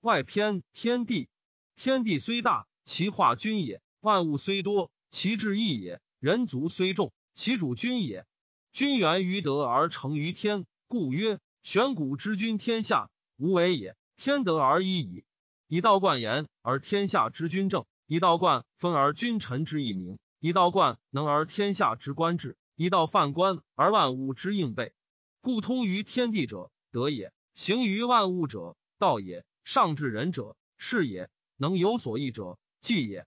外篇天地，天地虽大，其化均也；万物虽多，其志异也。人族虽众，其主君也。君源于德而成于天，故曰：玄古之君，天下无为也。天德而已矣。以道贯言而天下之君正；以道贯分而君臣之义明；以道贯能而天下之官治；以道犯官而万物之应备。故通于天地者，德也；行于万物者，道也。上至仁者，是也；能有所益者，计也。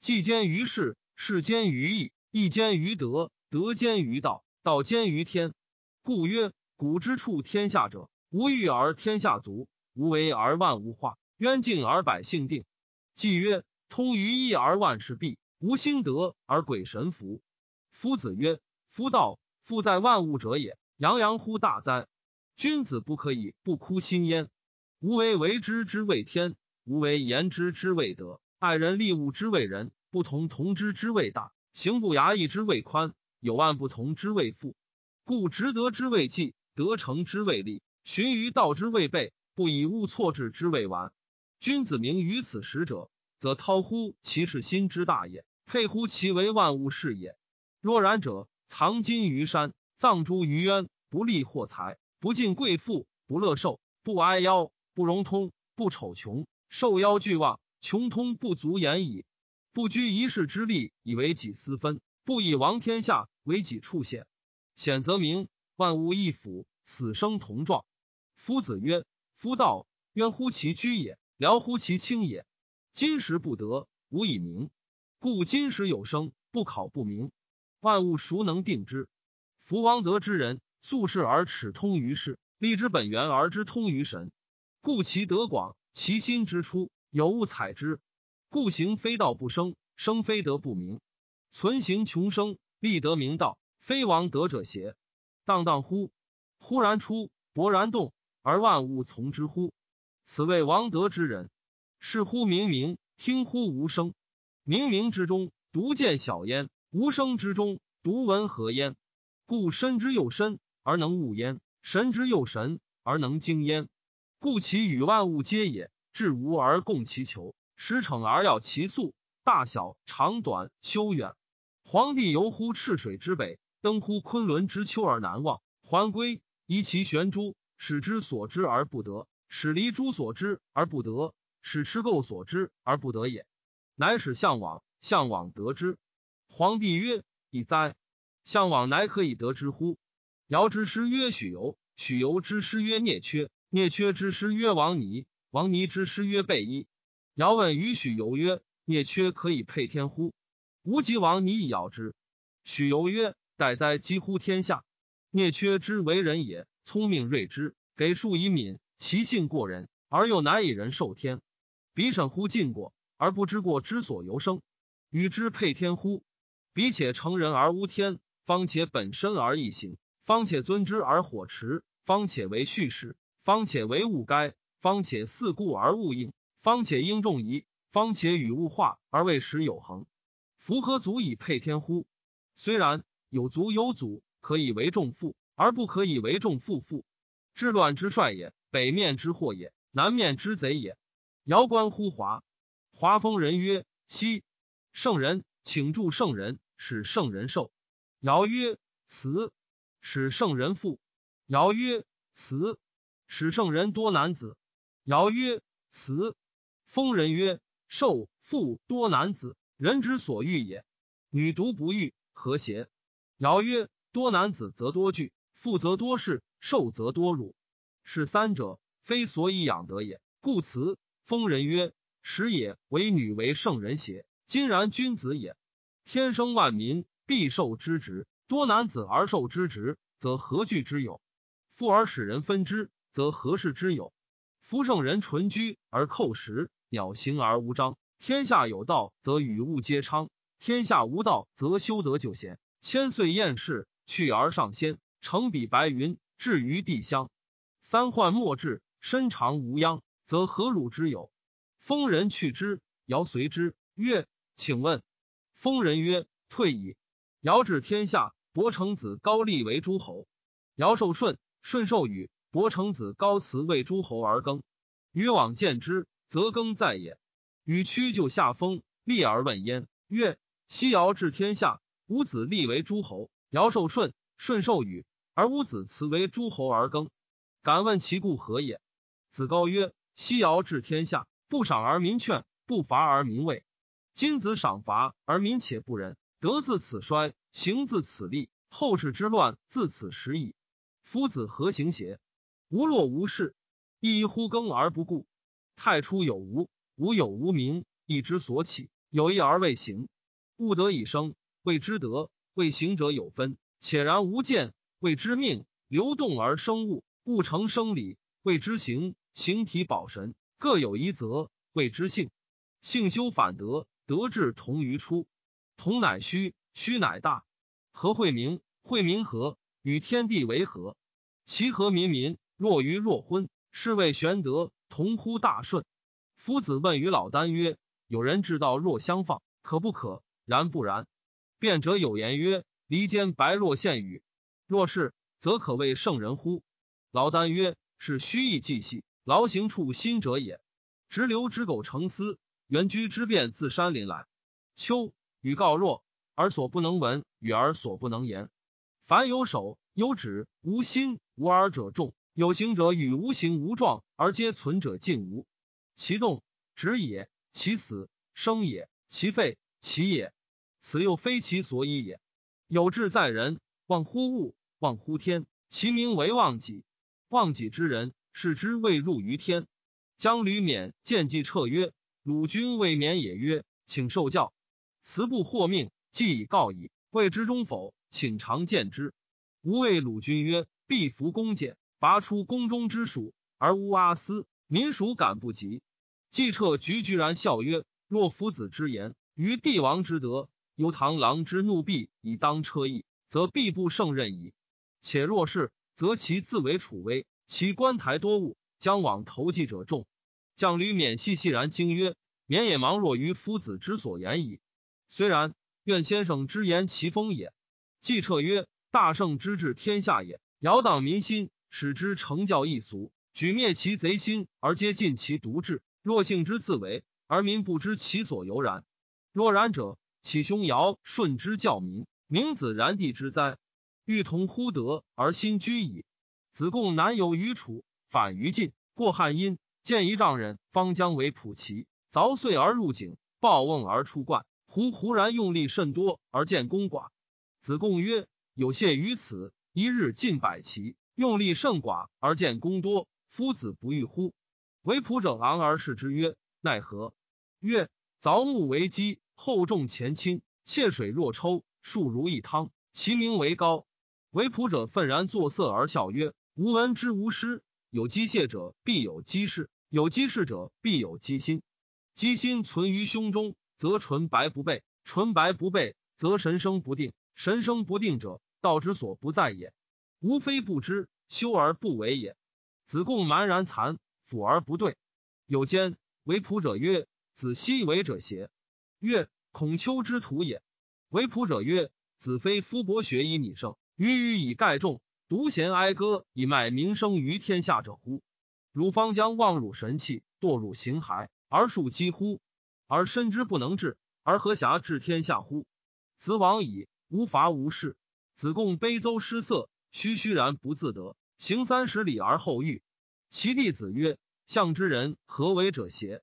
计兼于事，事兼于义。义兼于德，德兼于道，道兼于天。故曰：古之处天下者，无欲而天下足，无为而万物化，渊静而百姓定。既曰：通于义而万事毕，无心德而鬼神服。夫子曰：夫道，富在万物者也。洋洋乎大哉！君子不可以不哭心焉。无为为之之谓天，无为言之之谓德。爱人利物之谓仁，不同同之之谓大。行不衙役之谓宽，有万不同之谓富。故执德之谓纪，得成之谓立，循于道之谓备，不以物错置之谓完。君子明于此时者，则滔乎其是心之大也，佩乎其为万物是也。若然者，藏金于山，葬诸于渊，不利获财，不尽贵妇，不乐寿，不哀夭，不容通，不丑穷，受妖俱忘，穷通不足言矣。不居一世之利以为己私分，不以王天下为己处险。险则明，万物一辅，死生同状。夫子曰：夫道，渊乎其居也，辽乎其清也。今时不得，无以明。故今时有生，不考不明。万物孰能定之？夫王德之人，素世而耻通于世，立之本源而知通于神。故其德广，其心之初有物采之。故行非道不生，生非德不明。存行穷生，立德明道，非王德者邪？荡荡乎！忽然出，勃然动，而万物从之乎？此谓王德之人。视乎明明，听乎无声。冥冥之中，独见小焉；无声之中，独闻何焉？故深之又深而能悟焉，神之又神而能精焉。故其与万物皆也，至无而共其求。时骋而要其速，大小长短修远。皇帝游乎赤水之北，登乎昆仑之丘而南望，还归，依其悬珠，使之所知而不得，使离珠所知而不得，使持垢所知而不得也。乃使向往，向往得之。皇帝曰：“以哉！向往乃可以得之乎？”尧之师曰：“许由。”许由之师曰：“聂缺。”聂缺之师曰：“王尼。”王尼之师曰：“备一。”尧问于许由曰：“聂缺可以配天乎？”吾及王尼以尧之。许由曰：“待哉几乎天下！聂缺之为人也，聪明睿之，给数以敏，其性过人，而又难以人受天。彼审乎尽过，而不知过之所由生，与之配天乎？彼且成人而无天，方且本身而异形，方且尊之而火持，方且为叙事，方且为物该，方且四故而物应。”方且应众疑，方且与物化而为时有恒。夫何足以配天乎？虽然，有足有祖，可以为众父，而不可以为众父父。治乱之帅也，北面之祸也，南面之贼也。尧观乎华，华封人曰：“昔圣人，请助圣人，使圣人寿。”尧曰：“辞。”使圣人富。尧曰：“辞。”使圣人多男子。尧曰：“辞。”封人曰：“受父多男子，人之所欲也。女独不欲，何邪？”尧曰：“多男子则多惧，富则多事，受则多辱。是三者，非所以养德也。故辞。”封人曰：“时也，为女为圣人邪？今然君子也。天生万民，必受之职。多男子而受之职，则何惧之有？富而使人分之，则何事之有？夫圣人纯居而寇食。”鸟行而无章，天下有道则与物皆昌；天下无道则修德就贤。千岁厌世，去而上仙，成比白云，至于地乡。三患莫至，身长无殃，则何辱之有？封人去之，尧随之曰：“请问。”封人曰：“退矣。”尧治天下，伯承子高丽为诸侯。尧受舜，舜受禹，伯承子高辞为诸侯而耕。禹往见之。则耕在也。与屈就下风，立而问焉，曰：西尧治天下，吾子立为诸侯，尧受舜，舜受禹，而吾子辞为诸侯而耕。敢问其故何也？子高曰：西尧治天下，不赏而民劝，不罚而民畏。今子赏罚而民且不仁，德自此衰，行自此立，后世之乱自此始矣。夫子何行邪？无若无事，一乎耕而不顾。太初有无，无有无名，一之所起。有义而未行，物得以生，谓之德；未行者有分，且然无见，谓之命。流动而生物，物成生理，谓之行。形体保神，各有一则，谓之性。性修反德，德至同于初。同乃虚，虚乃大。何惠明，惠明和，与天地为和。其和民民，若愚若昏，是谓玄德。同乎大顺。夫子问于老聃曰：“有人至道若相放，可不可？然不然。”辩者有言曰：“离间白若现雨。若是，则可谓圣人乎？”老聃曰：“是虚意既细，劳形处心者也。直流之苟成思，原居之变自山林来。秋雨告若，而所不能闻；与而所不能言。凡有手。”有止无心无耳者众，有形者与无形无状而皆存者尽无。其动止也，其死生也，其废其也。此又非其所以也。有志在人，忘乎物，忘乎天，其名为忘己。忘己之人，视之未入于天。将吕冕见计撤曰：“鲁君未免也。”曰：“请受教。”辞不获命，既已告矣。未知中否？请常见之。吾谓鲁君曰：“必服弓箭，拔出宫中之属，而乌阿斯民属敢不及？”季彻局居然笑曰：“若夫子之言，于帝王之德，由螳螂之怒毙以当车翼，则必不胜任矣。且若是，则其自为楚威，其官台多物，将往投祭者众。”将吕免细细然惊曰：“免也忙若于夫子之所言矣。虽然，愿先生之言其风也。”季彻曰。大圣之治天下也，摇荡民心，使之成教易俗，举灭其贼心而皆尽其独志。若性之自为，而民不知其所由然。若然者，其兄尧舜之教民，明子然地之哉？欲同乎德而心居矣。子贡南游于楚，反于晋，过汉阴，见一丈人，方将为蒲齐，凿碎而入井，抱瓮而出灌。忽忽然用力甚多，而见功寡。子贡曰。有谢于此，一日尽百骑，用力甚寡，而见功多。夫子不欲乎？为仆者昂而视之曰：“奈何？”曰：“凿木为基，厚重前倾，切水若抽，数如一汤，其名为高。”为仆者愤然作色而笑曰：“吾闻之无师。有机械者，必有机事；有机事者，必有机心。机心存于胸中，则纯白不备；纯白不备，则神生不定。神生不定者，道之所不在也，无非不知修而不为也。子贡蛮然惭，俯而不对。有间为仆者曰：“子奚为者邪？”曰：“孔丘之徒也。”为仆者曰：“子非夫博学以米胜，鱼鱼以盖众，独贤哀歌以卖名声于天下者乎？汝方将忘汝神器，堕入形骸，而数几乎？而身之不能治，而何暇治天下乎？子往矣，无法无事。”子贡悲邹失色，虚虚然不自得，行三十里而后遇。其弟子曰：“相之人何为者邪？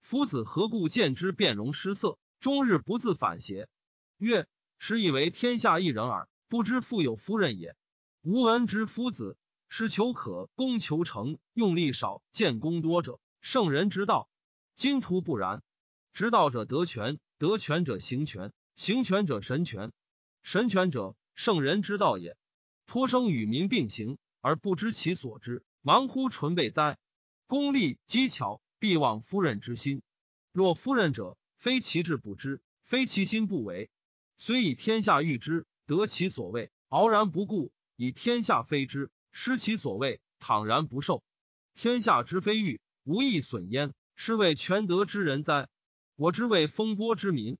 夫子何故见之变容失色，终日不自反邪？”曰：“实以为天下一人耳，不知复有夫人也。吾闻之夫子，是求可，攻求成，用力少，见功多者，圣人之道。今徒不然。执道者得权，得权者行权，行权者神权，神权者。”圣人之道也，托生与民并行，而不知其所之，忙乎纯备哉？功利机巧，必忘夫人之心。若夫人者，非其志不知，非其心不为。虽以天下欲之，得其所谓，傲然不顾；以天下非之，失其所谓，坦然不受。天下之非欲，无益损焉，是谓全德之人哉？我之谓风波之民，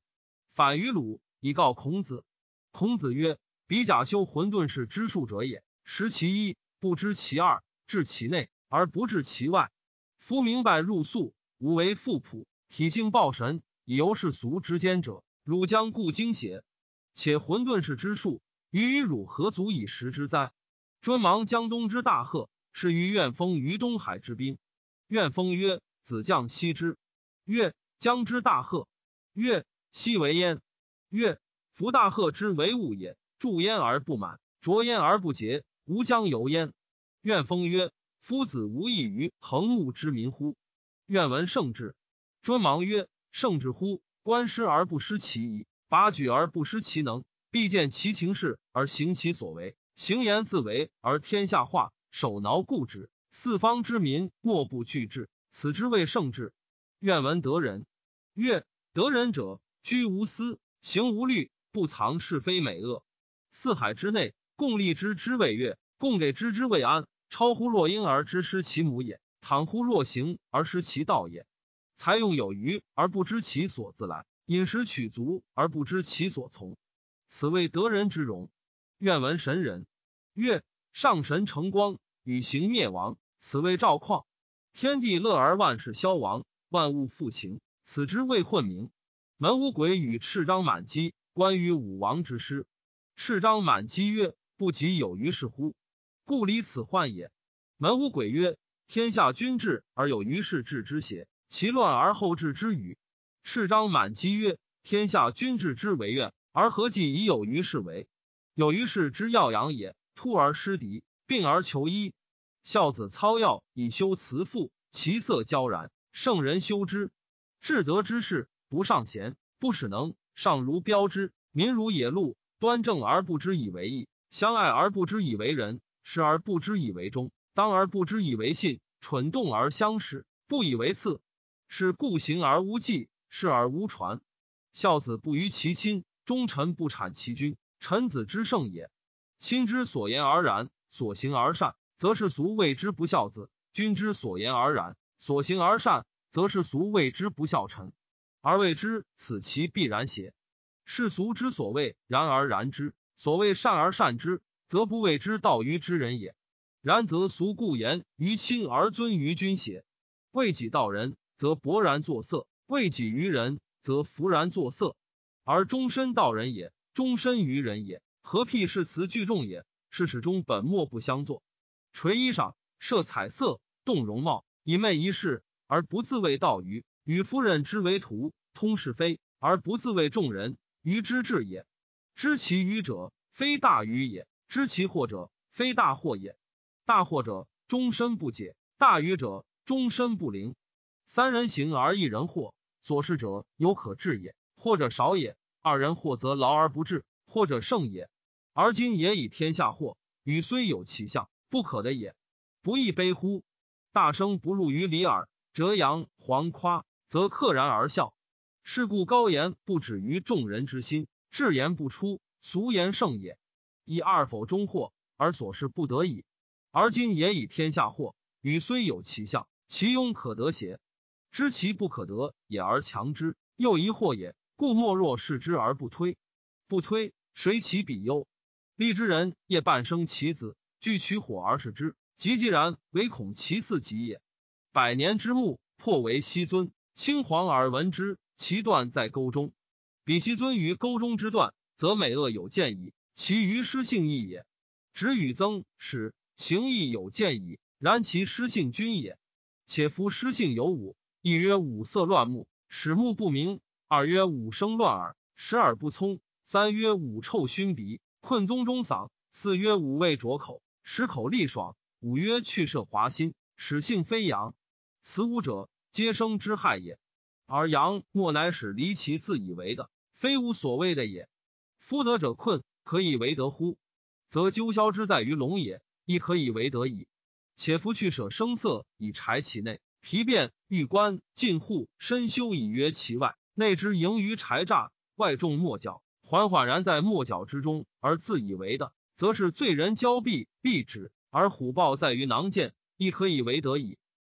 反于鲁，以告孔子。孔子曰。比甲修混沌是之术者也，识其一，不知其二，治其内而不治其外。夫明白入素，吾为富朴，体性暴神，以游世俗之间者，汝将故惊邪？且混沌是之术，于与汝何足以食之哉？专忙江东之大贺，是于怨风于东海之滨。怨风曰：“子将息之。”曰：“将之大贺。”曰：“息为焉。”曰：“夫大贺之为物也，注焉而不满，浊焉而不洁，吾将由焉。”怨风曰：“夫子无异于横木之民乎？”愿闻圣旨。尊忙曰：“圣旨乎！观师而不失其仪，拔举而不失其能，必见其情势而行其所为。”行言自为而天下化，手挠固执，四方之民莫不惧之。此之谓圣治。愿闻得人。曰：得人者，居无私，行无虑，不藏是非美恶。四海之内，共立之之谓乐，共给之之谓安。超乎若婴而知失其母也，倘乎若行而失其道也。财用有余而不知其所自来，饮食取足而不知其所从。此谓得人之容。愿闻神人。曰：上神成光，与行灭亡，此谓赵况。天地乐而万事消亡，万物复情，此之谓混明。门无鬼与赤章满积，关于武王之师。赤章满积曰：不及有余事乎？故离此患也。门无鬼曰：天下君治而有余事治之邪？其乱而后治之与？赤章满积曰：天下君治之为怨，而何计以有余事为？有于是之要养也，突而失敌，病而求医。孝子操药以修慈父，其色骄然，圣人修之。至德之事，不尚贤，不使能，上如标之。民如野鹿，端正而不知以为义，相爱而不知以为仁，视而不知以为忠，当而不知以为信，蠢动而相视，不以为次。是故行而无迹，事而无传。孝子不于其亲，忠臣不产其君。臣子之圣也，亲之所言而然，所行而善，则是俗谓之不孝子；君之所言而然，所行而善，则是俗谓之不孝臣。而谓之此其必然邪？世俗之所谓然而然之，所谓善而善之，则不谓之道于之人也。然则俗故言于亲而尊于君邪？为己道人，则勃然作色；为己于人，则弗然作色。而终身道人也。终身于人也，何辟是辞聚众也？是始终本末不相作。垂衣裳，设彩色，动容貌，以媚一世，而不自谓道于与夫人之为徒，通是非而不自谓众人于之至也。知其愚者，非大愚也；知其惑者，非大惑也。大惑者，终身不解；大愚者，终身不灵。三人行而一人惑，所事者有可治也，或者少也。二人或则劳而不治，或者胜也。而今也以天下惑，与虽有其相，不可得也。不亦悲乎？大声不入于里耳，折阳黄夸，则克然而笑。是故高言不止于众人之心，至言不出，俗言胜也。以二否中祸，而所事不得已。而今也以天下祸，与虽有其相，其庸可得邪？知其不可得也而强之，又疑惑也。故莫若视之而不推，不推谁其比忧？立之人夜半生其子，具取火而视之，急急然，唯恐其嗣及也。百年之木，破为西尊，青黄而闻之，其断在沟中。彼其尊于沟中之断，则美恶有见矣，其余失性异也。止与增使情义有见矣，然其失性君也。且夫失性有五：一曰五色乱目，使目不明。二曰五声乱耳，使耳不聪；三曰五臭熏鼻，困宗中嗓；四曰五味浊口，使口利爽；五曰去舍滑心，使性飞扬。此五者，皆生之害也。而阳莫乃使离其自以为的，非无所谓的也。夫德者困，可以为德乎？则鸠枭之在于龙也，亦可以为德矣。且夫去舍声色以柴其内，皮变玉冠进户深修以约其外。内之盈于柴栅，外重末角，缓缓然在末角之中，而自以为的，则是罪人交臂，必止；而虎豹在于囊剑，亦可以为得矣。